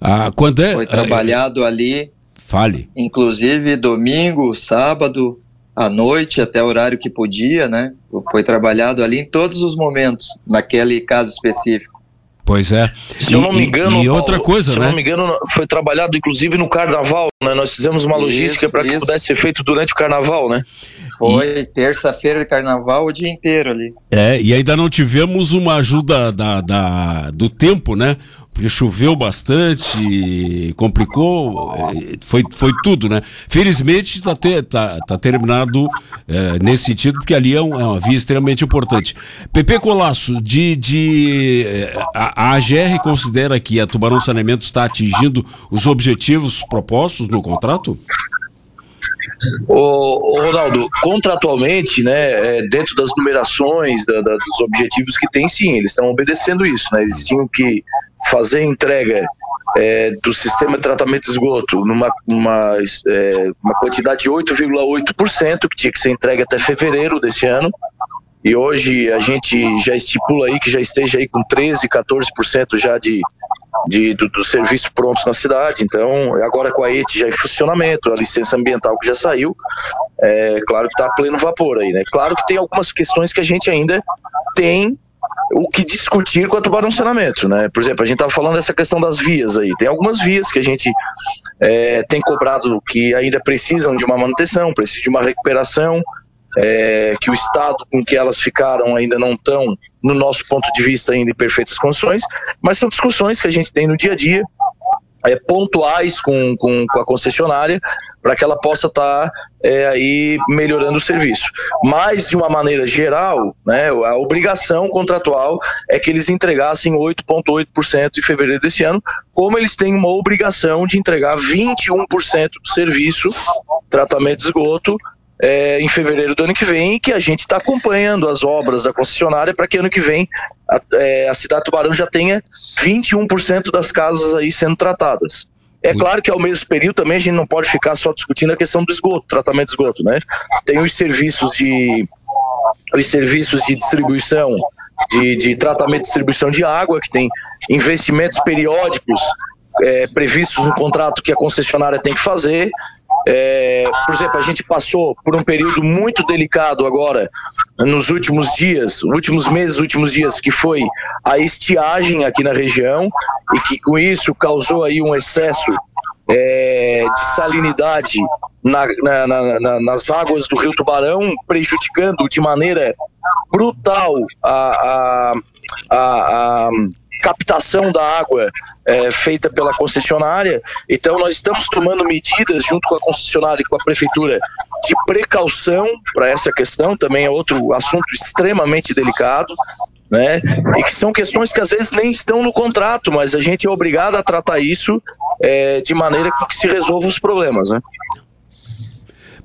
Speaker 3: Ah, quando é.
Speaker 4: Foi trabalhado ali,
Speaker 3: Fale.
Speaker 4: inclusive domingo, sábado, à noite, até o horário que podia, né? Foi trabalhado ali em todos os momentos, naquele caso específico.
Speaker 3: Pois é.
Speaker 6: Se eu não me engano,
Speaker 3: E, e
Speaker 6: Paulo,
Speaker 3: outra coisa,
Speaker 6: se eu
Speaker 3: né?
Speaker 6: não me engano, foi trabalhado inclusive no carnaval, né? Nós fizemos uma logística para que pudesse ser feito durante o carnaval, né?
Speaker 4: Foi terça-feira de carnaval o dia inteiro ali.
Speaker 3: É, e ainda não tivemos uma ajuda da, da- do tempo, né? Porque choveu bastante, complicou, eh, foi, foi tudo, né? Felizmente está tá, tá terminado eh, nesse sentido, porque ali é, um- é uma via extremamente importante. PP Colasso, de, de, eh, a, a AGR considera que a Tubarão Saneamento está atingindo os objetivos propostos no contrato?
Speaker 6: Ô, Ronaldo, contratualmente, né, é, dentro das numerações, da- da- dos objetivos que tem, sim, eles estão obedecendo isso, né? Eles tinham que fazer entrega é, do sistema de tratamento de esgoto numa uma, é, uma quantidade de 8,8%, que tinha que ser entregue até fevereiro desse ano. E hoje a gente já estipula aí que já esteja aí com 13, 14% já de, de, do, do serviço pronto na cidade. Então, agora com a ET já em funcionamento, a licença ambiental que já saiu, é claro que está a pleno vapor aí, né? Claro que tem algumas questões que a gente ainda tem o que discutir Tubarão Saneamento, né? Por exemplo, a gente estava falando dessa questão das vias aí. Tem algumas vias que a gente é, tem cobrado que ainda precisam de uma manutenção, precisam de uma recuperação, é, que o estado com que elas ficaram ainda não estão, no nosso ponto de vista, ainda em perfeitas condições, mas são discussões que a gente tem no dia a dia, é, pontuais com, com, com a concessionária, para que ela possa estar aí melhorando o serviço. Mas, de uma maneira geral, né, a obrigação contratual é que eles entregassem 8,8% em fevereiro desse ano, como eles têm uma obrigação de entregar 21% do serviço, tratamento de esgoto, é, em fevereiro do ano que vem, que a gente está acompanhando as obras da concessionária para que ano que vem a, é, a cidade de Tubarão já tenha 21% das casas aí sendo tratadas. É claro que ao mesmo período também a gente não pode ficar só discutindo a questão do esgoto, tratamento de esgoto, né? Tem os serviços de os serviços de distribuição, de, de tratamento e distribuição de água, que tem investimentos periódicos é, previstos no contrato que a concessionária tem que fazer. É, por exemplo, a gente passou por um período muito delicado agora, nos últimos dias, últimos meses, últimos dias, que foi a estiagem aqui na região e que com isso causou aí um excesso é, de salinidade na, na, na, nas águas do Rio Tubarão, prejudicando de maneira brutal a, a, a, a captação da água é, feita pela concessionária. Então, nós estamos tomando medidas junto com a concessionária e com a prefeitura de precaução para essa questão. Também é outro assunto extremamente delicado. Né? E que são questões que às vezes nem estão no contrato, mas a gente é obrigado a tratar isso é, de maneira que se resolvam os problemas. Né?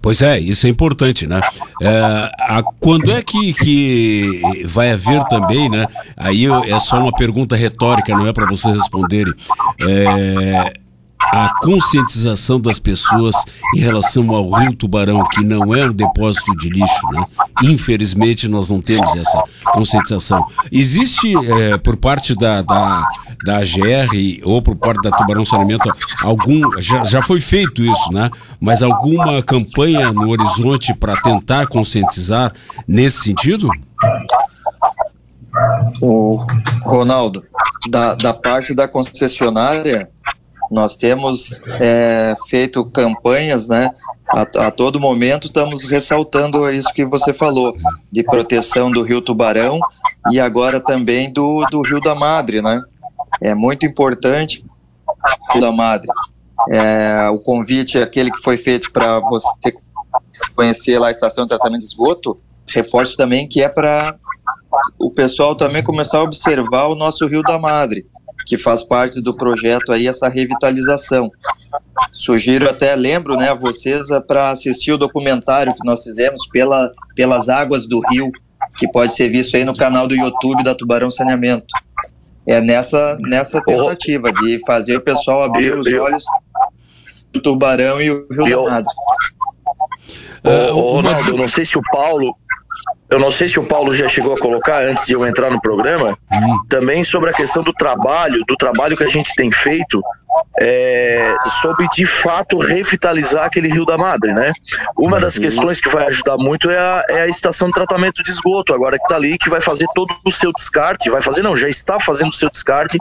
Speaker 3: Pois é, isso é importante, né? É, a, quando é que, que vai haver também, né? Aí é só uma pergunta retórica, não é para vocês responderem. É, a conscientização das pessoas em relação ao Rio Tubarão, que não é um depósito de lixo, né? Infelizmente, nós não temos essa conscientização. Existe, é, por parte da, da, da AGR ou por parte da Tubarão Saneamento, algum. Já, já foi feito isso, né? Mas alguma campanha no horizonte para tentar conscientizar nesse sentido?
Speaker 4: O Ronaldo, da, da parte da concessionária, nós temos é, feito campanhas, né? A, a, todo momento estamos ressaltando isso que você falou, de proteção do Rio Tubarão e agora também do, do Rio da Madre, né? É muito importante o Rio da Madre. É, o convite, aquele que foi feito para você conhecer lá a estação de tratamento de esgoto, reforço também que é para o pessoal também começar a observar o nosso Rio da Madre que faz parte do projeto aí essa revitalização. Sugiro até, lembro, né, a vocês para assistir o documentário que nós fizemos pela, pelas águas do rio, que pode ser visto aí no canal do YouTube da Tubarão Saneamento. É nessa, nessa tentativa de fazer o pessoal abrir os olhos do Tubarão e o Rio
Speaker 6: eu,
Speaker 4: do Nado.
Speaker 6: Ô, Ronaldo, eu não sei se o Paulo, eu não sei se o Paulo já chegou a colocar antes de eu entrar no programa, também sobre a questão do trabalho, do trabalho que a gente tem feito é, sobre de fato revitalizar aquele Rio da Madre, né? Uma das uhum. questões que vai ajudar muito é a, é a estação de tratamento de esgoto, agora que está ali, que vai fazer todo o seu descarte, vai fazer não, já está fazendo o seu descarte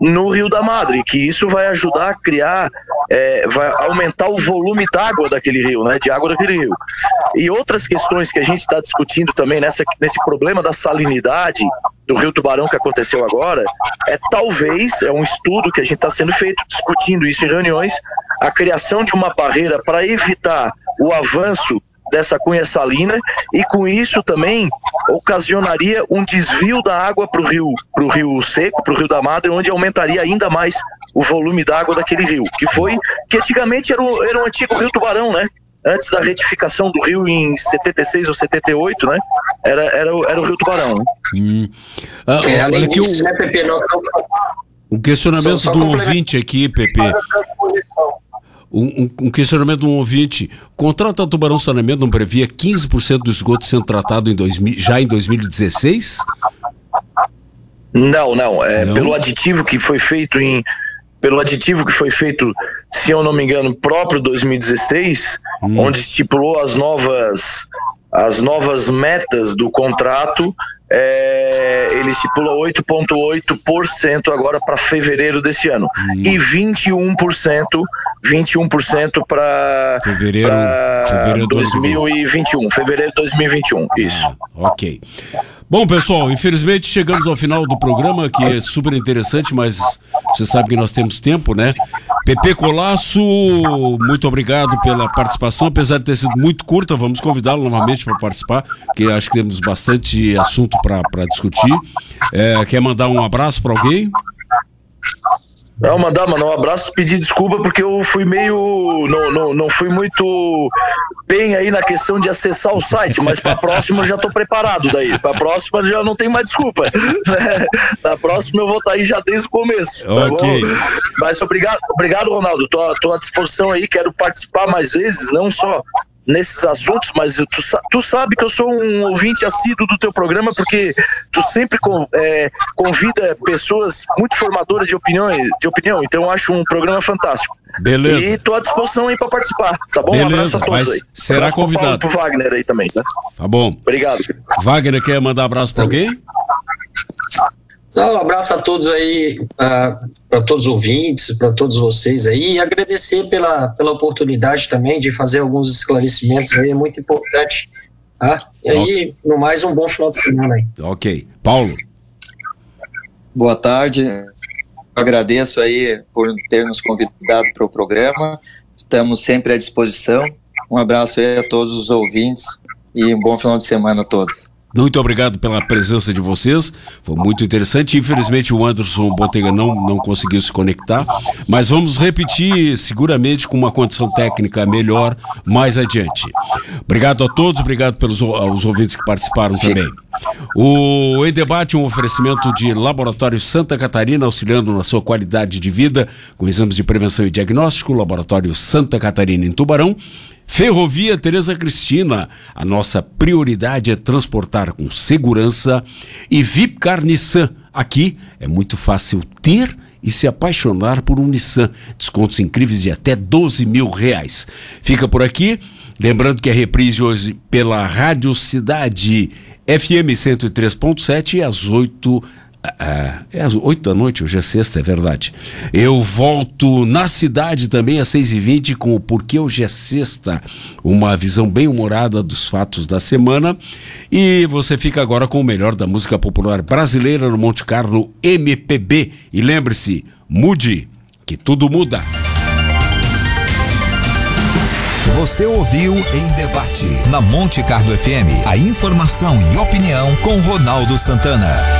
Speaker 6: no Rio da Madre, que isso vai ajudar a criar, é, vai aumentar o volume d'água daquele rio, né? De água daquele rio. E outras questões que a gente está discutindo também nessa, nesse problema da salinidade, do Rio Tubarão que aconteceu agora, é talvez, é um estudo que a gente está sendo feito, discutindo isso em reuniões, a criação de uma barreira para evitar o avanço dessa cunha salina e com isso também ocasionaria um desvio da água para o rio, pro rio seco, para o rio da Madre, onde aumentaria ainda mais o volume d'água daquele rio, que foi que antigamente era o, era o antigo rio Tubarão, né? Antes da retificação do rio em 76 ou 78, né? Era, era, era o Rio Tubarão. Né? Hum.
Speaker 3: Ah, é, olha aqui o, né, Pepe, nós... o questionamento só, só do ouvinte aqui, Pepe. Um, um, questionamento de um ouvinte. Da Tubarão Saneamento não previa 15% do esgoto sendo tratado em 2000, já em 2016?
Speaker 6: Não, não. É, não. Pelo aditivo que foi feito em pelo aditivo que foi feito, se eu não me engano, próprio 2016, hum. onde estipulou as novas as novas metas do contrato, é, ele estipula 8,8% agora para fevereiro desse ano hum. e 21%, 21% para fevereiro, fevereiro 2021, fevereiro de 2021, isso.
Speaker 3: Ah, ok. Bom, pessoal, infelizmente chegamos ao final do programa, que é super interessante, mas você sabe que nós temos tempo, né? Pepe Colasso, muito obrigado pela participação, apesar de ter sido muito curta, vamos convidá-lo novamente para participar, porque acho que temos bastante assunto para discutir. É, quer mandar um abraço para alguém?
Speaker 6: Não, mandar, mandar um abraço, pedir desculpa porque eu fui meio. Não, não, não fui muito bem aí na questão de acessar o site, mas para a próxima eu já estou preparado daí. Para a próxima já não tem mais desculpa. Né? Na próxima eu vou estar tá aí já desde o começo. Tá okay. bom? Mas obrigado, obrigado, Ronaldo. Tô, tô à disposição aí, quero participar mais vezes, não só nesses assuntos, mas tu, tu sabe que eu sou um ouvinte assíduo do teu programa porque tu sempre é, convida pessoas muito formadoras de opinião, de opinião, então eu acho um programa fantástico.
Speaker 3: Beleza.
Speaker 6: E tô à disposição aí para participar, tá bom?
Speaker 3: Beleza,
Speaker 6: um abraço a todos aí.
Speaker 3: Será convidado.
Speaker 6: Pro, pro Wagner aí também, tá?
Speaker 3: Tá bom.
Speaker 6: Obrigado.
Speaker 3: Wagner quer mandar abraço para alguém?
Speaker 5: Então, um abraço a todos aí, uh, para todos os ouvintes, para todos vocês aí, e agradecer pela, pela oportunidade também de fazer alguns esclarecimentos aí, é muito importante. Tá? E aí, okay. no mais, um bom final de semana aí.
Speaker 3: Ok. Paulo.
Speaker 4: Boa tarde. Agradeço aí por ter nos convidado para o programa. Estamos sempre à disposição. Um abraço aí a todos os ouvintes e um bom final de semana a todos.
Speaker 3: Muito obrigado pela presença de vocês, foi muito interessante. Infelizmente o Anderson Botega não, não conseguiu se conectar, mas vamos repetir seguramente com uma condição técnica melhor mais adiante. Obrigado a todos, obrigado pelos aos ouvintes que participaram também. O Em Debate é um oferecimento de Laboratório Santa Catarina, auxiliando na sua qualidade de vida com exames de prevenção e diagnóstico, Laboratório Santa Catarina em Tubarão Ferrovia Tereza Cristina, a nossa prioridade é transportar com segurança. E Vipcar Nissan, aqui é muito fácil ter e se apaixonar por um Nissan. Descontos incríveis de até 12 mil reais. Fica por aqui. Lembrando que a reprise hoje pela Rádio Cidade FM 103.7 às 8 é, é às 8 da noite, hoje é sexta, é verdade. Eu volto na cidade também às 6h20 com o Porquê Hoje é Sexta, uma visão bem humorada dos fatos da semana. E você fica agora com o melhor da música popular brasileira no Monte Carlo MPB. E lembre-se, mude, que tudo muda.
Speaker 1: Você ouviu em debate na Monte Carlo FM a informação e opinião com Ronaldo Santana.